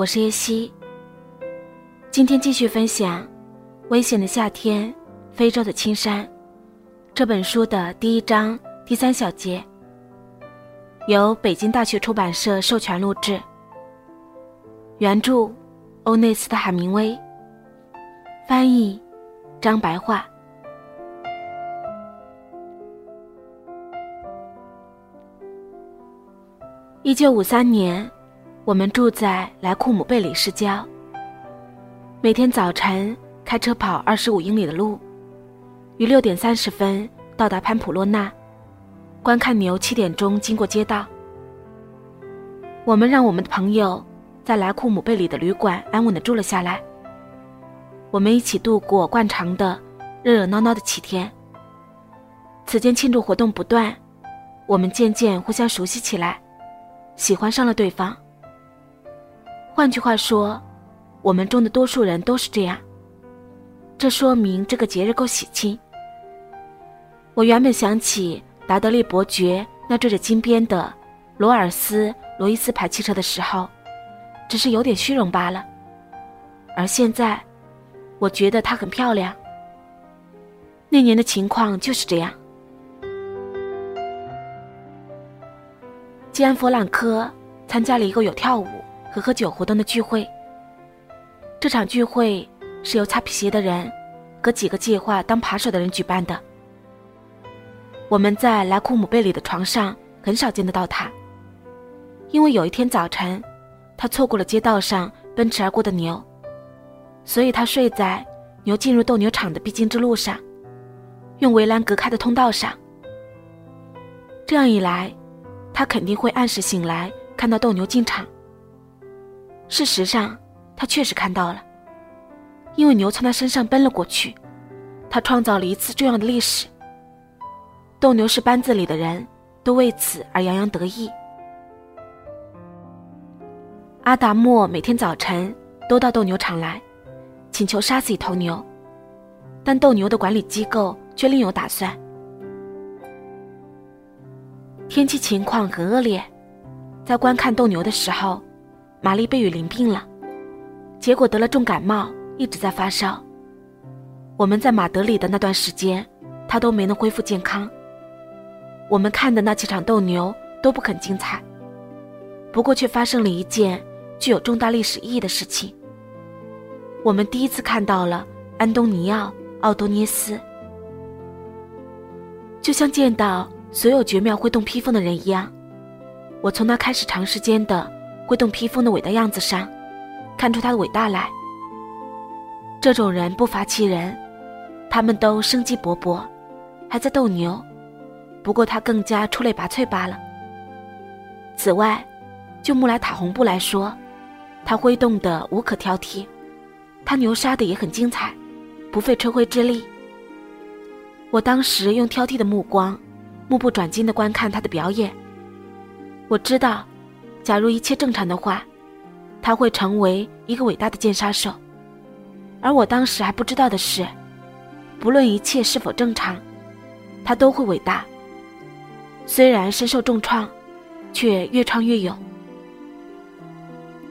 我是叶希。今天继续分享《危险的夏天：非洲的青山》这本书的第一章第三小节，由北京大学出版社授权录制。原著：欧内斯特·海明威，翻译：张白桦。一九五三年，我们住在莱库姆贝里市郊。每天早晨开车跑二十五英里的路，于六点三十分到达潘普洛纳，观看牛七点钟经过街道。我们让我们的朋友在莱库姆贝里的旅馆安稳的住了下来。我们一起度过惯常的热热闹闹的七天。此间庆祝活动不断，我们渐渐互相熟悉起来。喜欢上了对方。换句话说，我们中的多数人都是这样。这说明这个节日够喜庆。我原本想起达德利伯爵那缀着金边的罗尔斯罗伊斯牌汽车的时候，只是有点虚荣罢了。而现在，我觉得它很漂亮。那年的情况就是这样。基安·弗朗科参加了一个有跳舞和喝酒活动的聚会。这场聚会是由擦皮鞋的人和几个计划当扒手的人举办的。我们在莱库姆贝里的床上很少见得到他，因为有一天早晨，他错过了街道上奔驰而过的牛，所以他睡在牛进入斗牛场的必经之路上，用围栏隔开的通道上。这样一来。他肯定会按时醒来，看到斗牛进场。事实上，他确实看到了，因为牛从他身上奔了过去。他创造了一次重要的历史。斗牛士班子里的人都为此而洋洋得意。阿达莫每天早晨都到斗牛场来，请求杀死一头牛，但斗牛的管理机构却另有打算。天气情况很恶劣，在观看斗牛的时候，玛丽被雨淋病了，结果得了重感冒，一直在发烧。我们在马德里的那段时间，她都没能恢复健康。我们看的那几场斗牛都不很精彩，不过却发生了一件具有重大历史意义的事情。我们第一次看到了安东尼奥·奥多涅斯，就像见到。所有绝妙挥动披风的人一样，我从他开始长时间的挥动披风的伟大样子上，看出他的伟大来。这种人不乏其人，他们都生机勃勃，还在斗牛，不过他更加出类拔萃罢了。此外，就穆莱塔洪布来说，他挥动的无可挑剔，他牛杀的也很精彩，不费吹灰之力。我当时用挑剔的目光。目不转睛的观看他的表演。我知道，假如一切正常的话，他会成为一个伟大的剑杀手。而我当时还不知道的是，不论一切是否正常，他都会伟大。虽然身受重创，却越创越勇。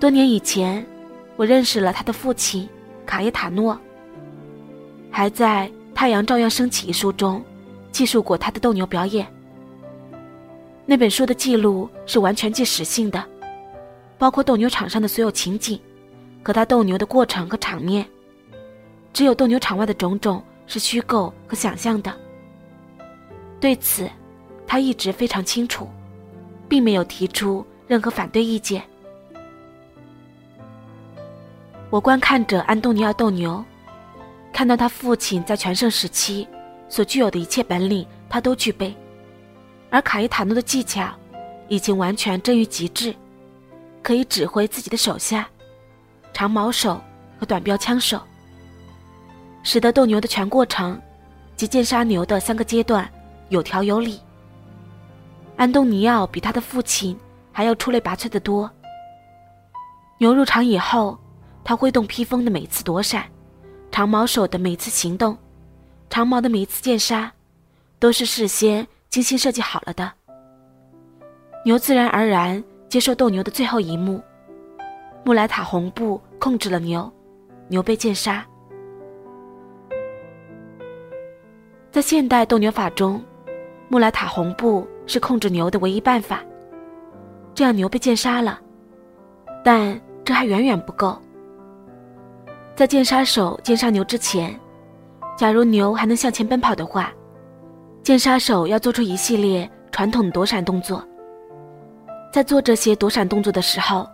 多年以前，我认识了他的父亲卡耶塔诺，还在《太阳照样升起》一书中。记述过他的斗牛表演。那本书的记录是完全纪实性的，包括斗牛场上的所有情景，和他斗牛的过程和场面。只有斗牛场外的种种是虚构和想象的。对此，他一直非常清楚，并没有提出任何反对意见。我观看着安东尼奥斗牛，看到他父亲在全盛时期。所具有的一切本领，他都具备，而卡伊塔诺的技巧已经完全臻于极致，可以指挥自己的手下，长矛手和短标枪手，使得斗牛的全过程及剑杀牛的三个阶段有条有理。安东尼奥比他的父亲还要出类拔萃的多。牛入场以后，他挥动披风的每次躲闪，长矛手的每次行动，长矛的每一次剑杀，都是事先精心设计好了的。牛自然而然接受斗牛的最后一幕，穆莱塔红布控制了牛，牛被剑杀。在现代斗牛法中，穆莱塔红布是控制牛的唯一办法，这样牛被剑杀了，但。这还远远不够。在剑杀手剑杀牛之前，假如牛还能向前奔跑的话，剑杀手要做出一系列传统躲闪动作。在做这些躲闪动作的时候，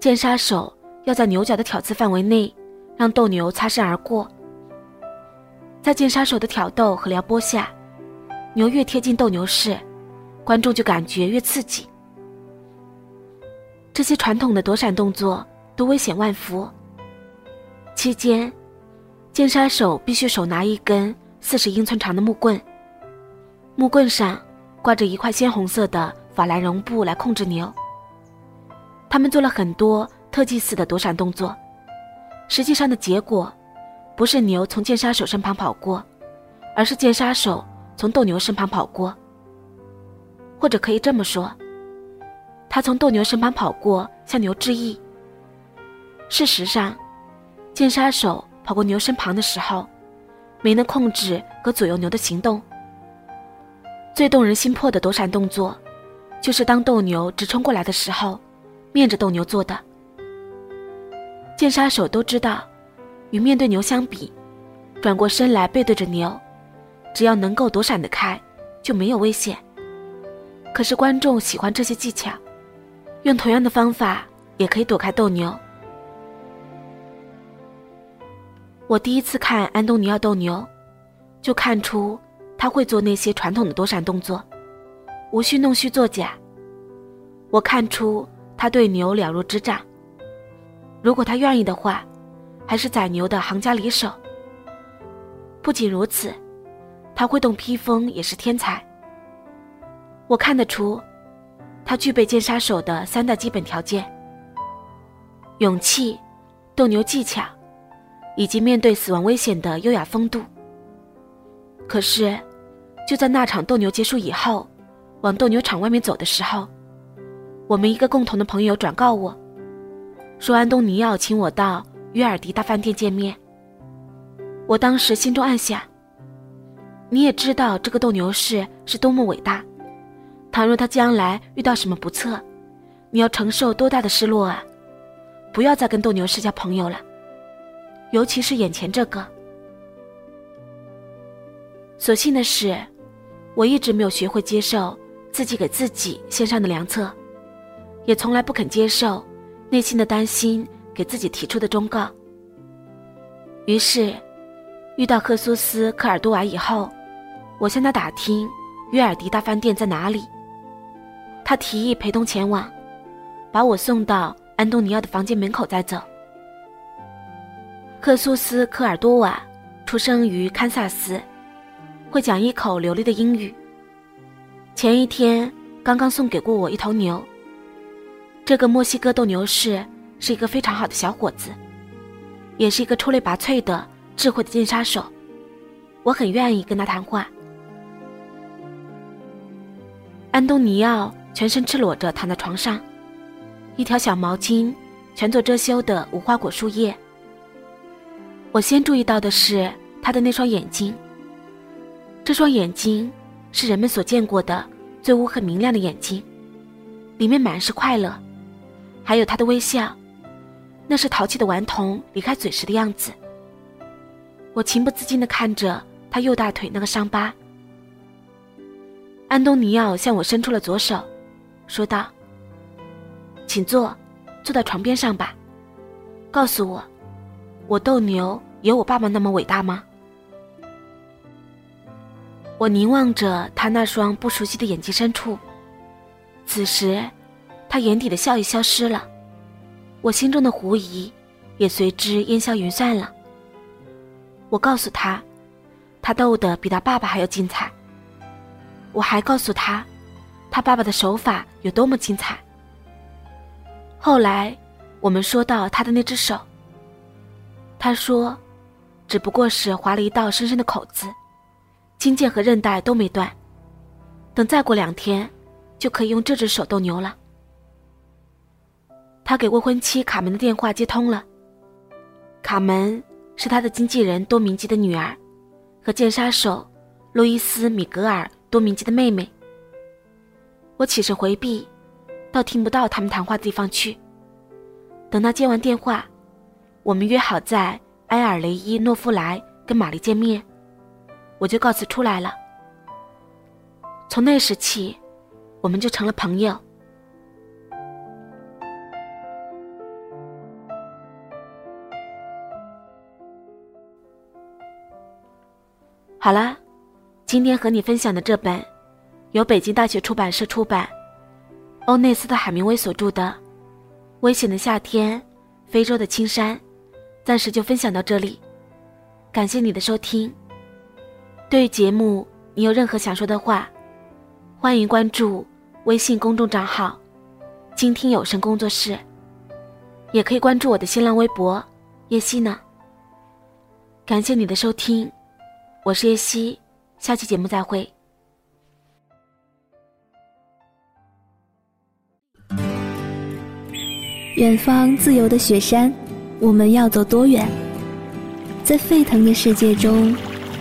剑杀手要在牛角的挑刺范围内，让斗牛擦身而过。在剑杀手的挑逗和撩拨下，牛越贴近斗牛士，观众就感觉越刺激。这些传统的躲闪动作都危险万伏。期间，剑杀手必须手拿一根四十英寸长的木棍，木棍上挂着一块鲜红色的法兰绒布来控制牛。他们做了很多特技似的躲闪动作，实际上的结果不是牛从剑杀手身旁跑过，而是剑杀手从斗牛身旁跑过。或者可以这么说。他从斗牛身旁跑过，向牛致意。事实上，剑杀手跑过牛身旁的时候，没能控制和左右牛的行动。最动人心魄的躲闪动作，就是当斗牛直冲过来的时候，面着斗牛做的。剑杀手都知道，与面对牛相比，转过身来背对着牛，只要能够躲闪得开，就没有危险。可是观众喜欢这些技巧。用同样的方法也可以躲开斗牛。我第一次看安东尼奥斗牛，就看出他会做那些传统的躲闪动作，无需弄虚作假。我看出他对牛了如指掌。如果他愿意的话，还是宰牛的行家里手。不仅如此，他会动披风也是天才。我看得出。他具备剑杀手的三大基本条件：勇气、斗牛技巧，以及面对死亡危险的优雅风度。可是，就在那场斗牛结束以后，往斗牛场外面走的时候，我们一个共同的朋友转告我，说安东尼奥请我到约尔迪大饭店见面。我当时心中暗想：你也知道这个斗牛士是多么伟大。倘若他将来遇到什么不测，你要承受多大的失落啊！不要再跟斗牛士交朋友了，尤其是眼前这个。所幸的是，我一直没有学会接受自己给自己献上的良策，也从来不肯接受内心的担心给自己提出的忠告。于是，遇到赫苏斯·科尔多瓦以后，我向他打听约尔迪大饭店在哪里。他提议陪同前往，把我送到安东尼奥的房间门口再走。克苏斯·科尔多瓦出生于堪萨斯，会讲一口流利的英语。前一天刚刚送给过我一头牛。这个墨西哥斗牛士是一个非常好的小伙子，也是一个出类拔萃的智慧的剑杀手。我很愿意跟他谈话。安东尼奥。全身赤裸着躺在床上，一条小毛巾全做遮羞的无花果树叶。我先注意到的是他的那双眼睛。这双眼睛是人们所见过的最乌黑明亮的眼睛，里面满是快乐，还有他的微笑，那是淘气的顽童离开嘴时的样子。我情不自禁地看着他右大腿那个伤疤。安东尼奥向我伸出了左手。说道：“请坐，坐到床边上吧。告诉我，我斗牛有我爸爸那么伟大吗？”我凝望着他那双不熟悉的眼睛深处，此时，他眼底的笑意消失了，我心中的狐疑也随之烟消云散了。我告诉他，他斗得比他爸爸还要精彩。我还告诉他，他爸爸的手法有多么精彩。后来，我们说到他的那只手，他说，只不过是划了一道深深的口子，筋腱和韧带都没断。等再过两天，就可以用这只手斗牛了。他给未婚妻卡门的电话接通了。卡门是他的经纪人多明基的女儿，和剑杀手路易斯·米格尔多明基的妹妹。我起身回避，到听不到他们谈话的地方去。等他接完电话，我们约好在埃尔雷伊诺夫莱跟玛丽见面，我就告辞出来了。从那时起，我们就成了朋友。好了，今天和你分享的这本由北京大学出版社出版、欧内斯特·海明威所著的《危险的夏天：非洲的青山》，暂时就分享到这里。感谢你的收听。对于节目，你有任何想说的话？欢迎关注微信公众账号“倾听有声工作室”，也可以关注我的新浪微博“叶希呢”。感谢你的收听，我是叶希，下期节目再会。远方自由的雪山，我们要走多远？在沸腾的世界中，